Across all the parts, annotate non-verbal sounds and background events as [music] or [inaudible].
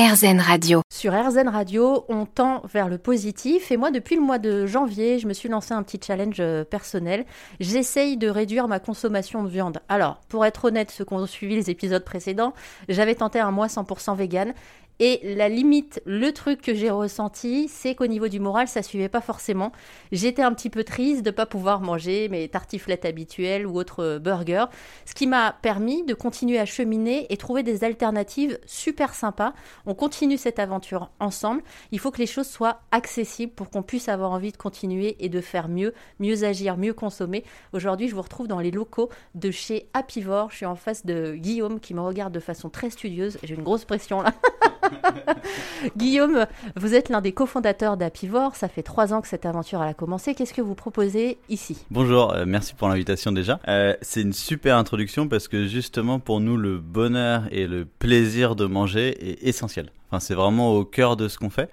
RZN Radio. Sur RZN Radio, on tend vers le positif et moi depuis le mois de janvier, je me suis lancé un petit challenge euh, personnel. J'essaye de réduire ma consommation de viande. Alors, pour être honnête, ceux qui ont suivi les épisodes précédents, j'avais tenté un mois 100% vegan et la limite, le truc que j'ai ressenti, c'est qu'au niveau du moral, ça suivait pas forcément. J'étais un petit peu triste de pas pouvoir manger mes tartiflettes habituelles ou autres euh, burgers, ce qui m'a permis de continuer à cheminer et trouver des alternatives super sympas. On continue cette aventure ensemble. Il faut que les choses soient accessibles pour qu'on puisse avoir envie de continuer et de faire mieux, mieux agir, mieux consommer. Aujourd'hui, je vous retrouve dans les locaux de chez Apivore. Je suis en face de Guillaume qui me regarde de façon très studieuse. J'ai une grosse pression là. [laughs] [laughs] Guillaume, vous êtes l'un des cofondateurs d'Apivore. Ça fait trois ans que cette aventure a commencé. Qu'est-ce que vous proposez ici? Bonjour, euh, merci pour l'invitation déjà. Euh, c'est une super introduction parce que justement pour nous, le bonheur et le plaisir de manger est essentiel. Enfin, c'est vraiment au cœur de ce qu'on fait.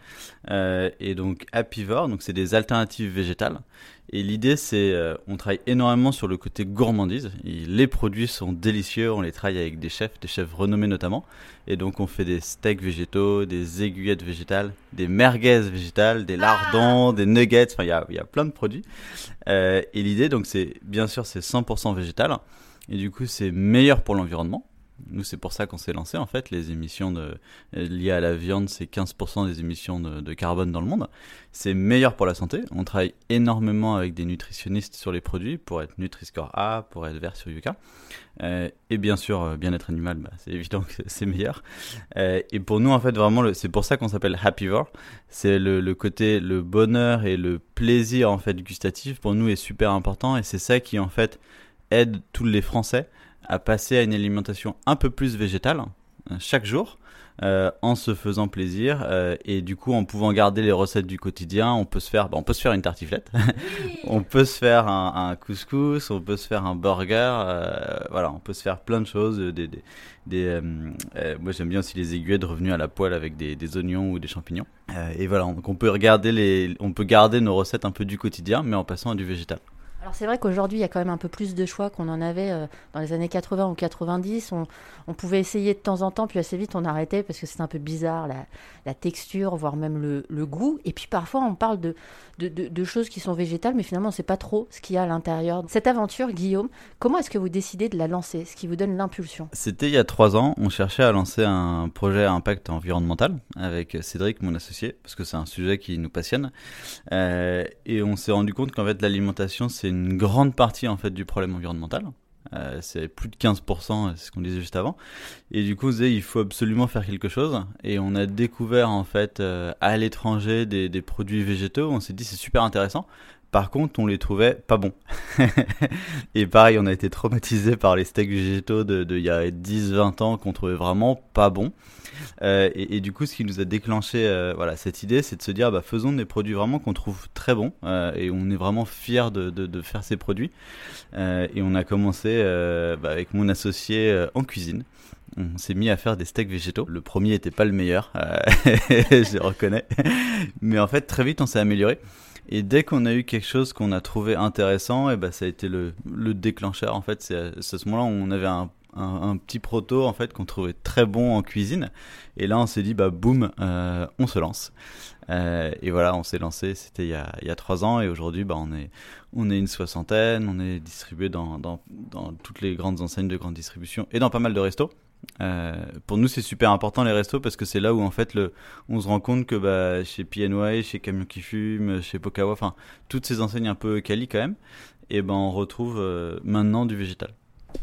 Euh, et donc, Apivore, donc c'est des alternatives végétales. Et l'idée, c'est, euh, on travaille énormément sur le côté gourmandise. les produits sont délicieux. On les travaille avec des chefs, des chefs renommés notamment. Et donc, on fait des steaks végétaux, des aiguillettes végétales, des merguez végétales, des lardons, des nuggets. Enfin, il y a, y a, plein de produits. Euh, et l'idée, donc, c'est bien sûr, c'est 100% végétal. Et du coup, c'est meilleur pour l'environnement nous, c'est pour ça qu'on s'est lancé en fait. Les émissions liées à la viande, c'est 15% des émissions de, carbone dans le monde. C'est meilleur pour la santé. On travaille énormément avec des nutritionnistes sur les produits pour être Nutri-Score A, pour être vert sur Yuka. Euh, et bien sûr, euh, bien-être animal, bah, c'est évident que [laughs] c'est meilleur. Euh, et pour nous, en fait, vraiment, c'est pour ça qu'on s'appelle Happyvore. C'est le, le, côté, le bonheur et le plaisir en fait gustatif pour nous est super important et c'est ça qui en fait aide tous les Français à passer à une alimentation un peu plus végétale euh, chaque jour. Euh, en se faisant plaisir euh, et du coup en pouvant garder les recettes du quotidien on peut se faire bah, on peut se faire une tartiflette. [laughs] On peut se faire un, couscous on peut se faire un burger voilà on peut se faire plein de choses des, des, moi j'aime bien aussi les aiguillettes revenues à la poêle avec des, des oignons ou des champignons. Et voilà donc on peut regarder les on peut garder nos recettes un peu du quotidien mais en passant à du végétal alors c'est vrai qu'aujourd'hui, il y a quand même un peu plus de choix qu'on en avait euh, dans les années 80 ou 90. On, pouvait essayer de temps en temps, puis assez vite on arrêtait parce que c'est un peu bizarre, la, texture, voire même le, goût. Et puis parfois on parle de, choses qui sont végétales, mais finalement on ne sait pas trop ce qu'il y a à l'intérieur. Cette aventure, Guillaume, comment est-ce que vous décidez de la lancer? Ce qui vous donne l'impulsion? C'était il y a trois ans, on cherchait à lancer un projet à impact environnemental avec Cédric, mon associé, parce que c'est un sujet qui nous passionne. Euh, et on s'est rendu compte qu'en fait l'alimentation c'est une grande partie en fait du problème environnemental. Euh, c'est plus de 15%, c'est ce qu'on disait juste avant. Et du coup, il faut absolument faire quelque chose. Et on a découvert en fait euh, à l'étranger des, des, produits végétaux. On s'est dit c'est super intéressant. Par contre, on les trouvait pas bons. [laughs] et pareil, on a été traumatisé par les steaks végétaux de, de y a 10-20 ans qu'on trouvait vraiment pas bons. Euh, et, du coup, ce qui nous a déclenché euh, voilà, cette idée, c'est de se dire, bah, faisons des produits vraiment qu'on trouve très bons. Euh, et on est vraiment fiers de, faire ces produits. Et on a commencé bah, avec mon associé en cuisine on s'est mis à faire des steaks végétaux. Le premier était pas le meilleur, [laughs] je le reconnais. Mais en fait, très vite, on s'est amélioré. Et dès qu'on a eu quelque chose qu'on a trouvé intéressant, et ben ça a été le, le déclencheur. En fait, c'est à ce moment-là on avait un, un, petit proto en fait qu'on trouvait très bon en cuisine. Et là, on s'est dit bah boum, euh, on se lance. Euh, et voilà, on s'est lancé. C'était il y a il y a trois ans et aujourd'hui, bah on est on est une soixantaine. On est distribué dans dans dans toutes les grandes enseignes de grande distribution et dans pas mal de restos. Euh, pour nous, c'est super important les restos parce que c'est là où en fait on se rend compte que bah, chez PNY, chez Camion qui fume, chez Pokawa, enfin toutes ces enseignes un peu quali quand même, et ben on retrouve euh, maintenant du végétal.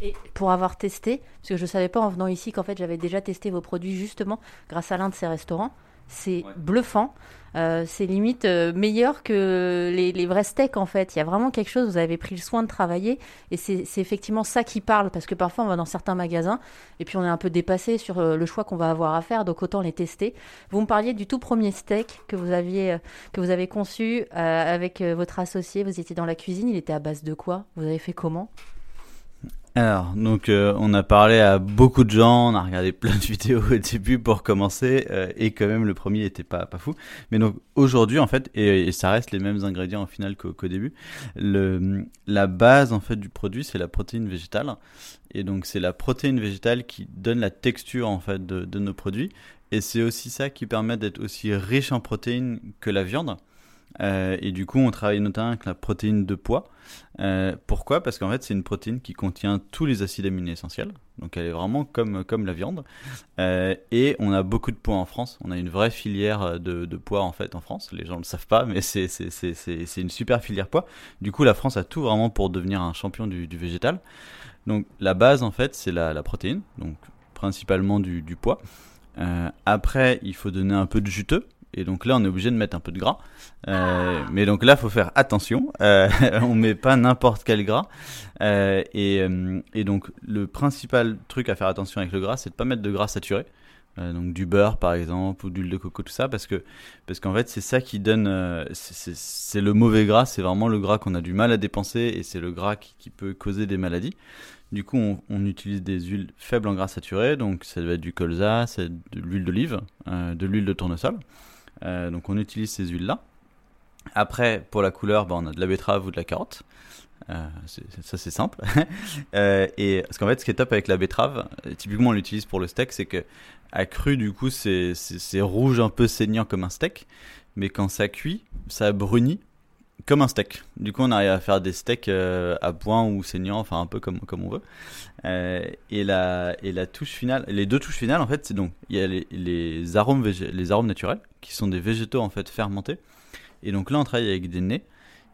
Et pour avoir testé, parce que je savais pas en venant ici qu'en fait j'avais déjà testé vos produits justement grâce à l'un de ces restaurants, c'est bluffant. Euh, c'est limite euh, meilleur que les, vrais steaks en fait. Il y a vraiment quelque chose, vous avez pris le soin de travailler et c'est effectivement ça qui parle parce que parfois on va dans certains magasins et puis on est un peu dépassé sur euh, le choix qu'on va avoir à faire donc autant les tester. Vous me parliez du tout premier steak que vous aviez que vous avez conçu avec votre associé, vous étiez dans la cuisine, il était à base de quoi? Vous avez fait comment? Alors, donc euh, on a parlé à beaucoup de gens, on a regardé [laughs] plein de vidéos au début pour commencer, euh, et quand même le premier était pas pas fou. Mais donc aujourd'hui en fait, et, ça reste les mêmes ingrédients au final qu'au début, la base en fait du produit c'est la protéine végétale, et donc c'est la protéine végétale qui donne la texture en fait de nos produits, Et c'est aussi ça qui permet d'être aussi riche en protéines que la viande. Euh, et du coup, on travaille notamment avec la protéine de pois. Euh, pourquoi? Parce qu'en fait, c'est une protéine qui contient tous les acides aminés essentiels. Donc, elle est vraiment comme, comme la viande. Euh, et on a beaucoup de pois en France. On a une vraie filière de, de pois en fait en France. Les gens ne le savent pas, mais c'est une super filière pois. Du coup, la France a tout vraiment pour devenir un champion du, végétal. Donc, la base en fait, c'est la, la, protéine. Donc, principalement du, du pois. après, il faut donner un peu de juteux. Et donc là, on est obligé de mettre un peu de gras. Euh, ah. Mais donc là, faut faire attention. Euh, [laughs] on met pas n'importe quel gras. Euh, et, euh, et, donc le principal truc à faire attention avec le gras, c'est de pas mettre de gras saturé. Donc du beurre par exemple ou d'huile de coco tout ça parce que parce qu'en fait c'est ça qui donne c'est le mauvais gras c'est vraiment le gras qu'on a du mal à dépenser et c'est le gras qui, qui, peut causer des maladies du coup on, on, utilise des huiles faibles en gras saturé donc ça va être du colza c'est de l'huile d'olive de l'huile de tournesol euh, donc on utilise ces huiles-là. Après, pour la couleur, bah, on a de la betterave ou de la carotte. Euh, ça c'est simple. [laughs] euh, et parce qu'en fait, ce qui est top avec la betterave, typiquement on l'utilise pour le steak, c'est que à cru du coup c'est rouge un peu saignant comme un steak, mais quand ça cuit, ça brunit comme un steak. Du coup, on arrive à faire des steaks euh, à point ou saignant, enfin un peu comme, comme on veut. Et, la, et la touche finale, les deux touches finales, en fait, c'est donc il y a les arômes les arômes naturels, qui sont des végétaux en fait fermentés. Et donc là, on travaille avec des nez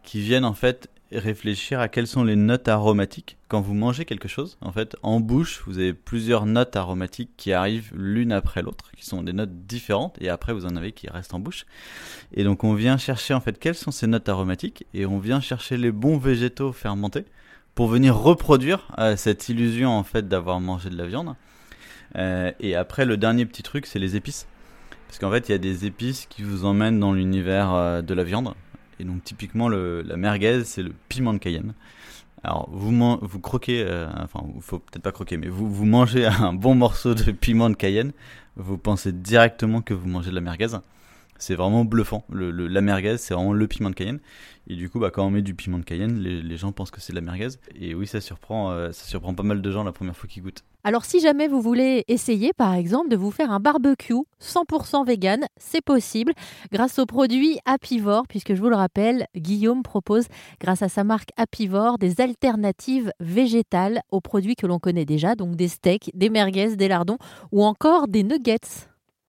qui viennent en fait réfléchir à quelles sont les notes aromatiques quand vous mangez quelque chose. En fait, en bouche, vous avez plusieurs notes aromatiques qui arrivent l'une après l'autre, qui sont des notes différentes, et après vous en avez qui restent en bouche. Et donc on vient chercher en fait quelles sont ces notes aromatiques, et on vient chercher les bons végétaux fermentés pour venir reproduire euh, cette illusion en fait d'avoir mangé de la viande. Euh, et après, le dernier petit truc, c'est les épices. Parce qu'en fait, il y a des épices qui vous emmènent dans l'univers euh, de la viande. Et donc typiquement le, la merguez, c'est le piment de Cayenne. Alors vous vous croquez, euh, enfin il faut peut-être pas croquer, mais vous vous mangez [laughs] un bon morceau de piment de Cayenne, vous pensez directement que vous mangez de la merguez. C'est vraiment bluffant. Le, la merguez, c'est vraiment le piment de Cayenne. Et du coup, bah, quand on met du piment de Cayenne, les, gens pensent que c'est de la merguez. Et oui, ça surprend, euh, ça surprend pas mal de gens la première fois qu'ils goûtent. Alors si jamais vous voulez essayer par exemple de vous faire un barbecue 100% vegan, c'est possible grâce au produit Apivore puisque je vous le rappelle, Guillaume propose grâce à sa marque Apivore des alternatives végétales aux produits que l'on connaît déjà, donc des steaks, des merguez, des lardons ou encore des nuggets.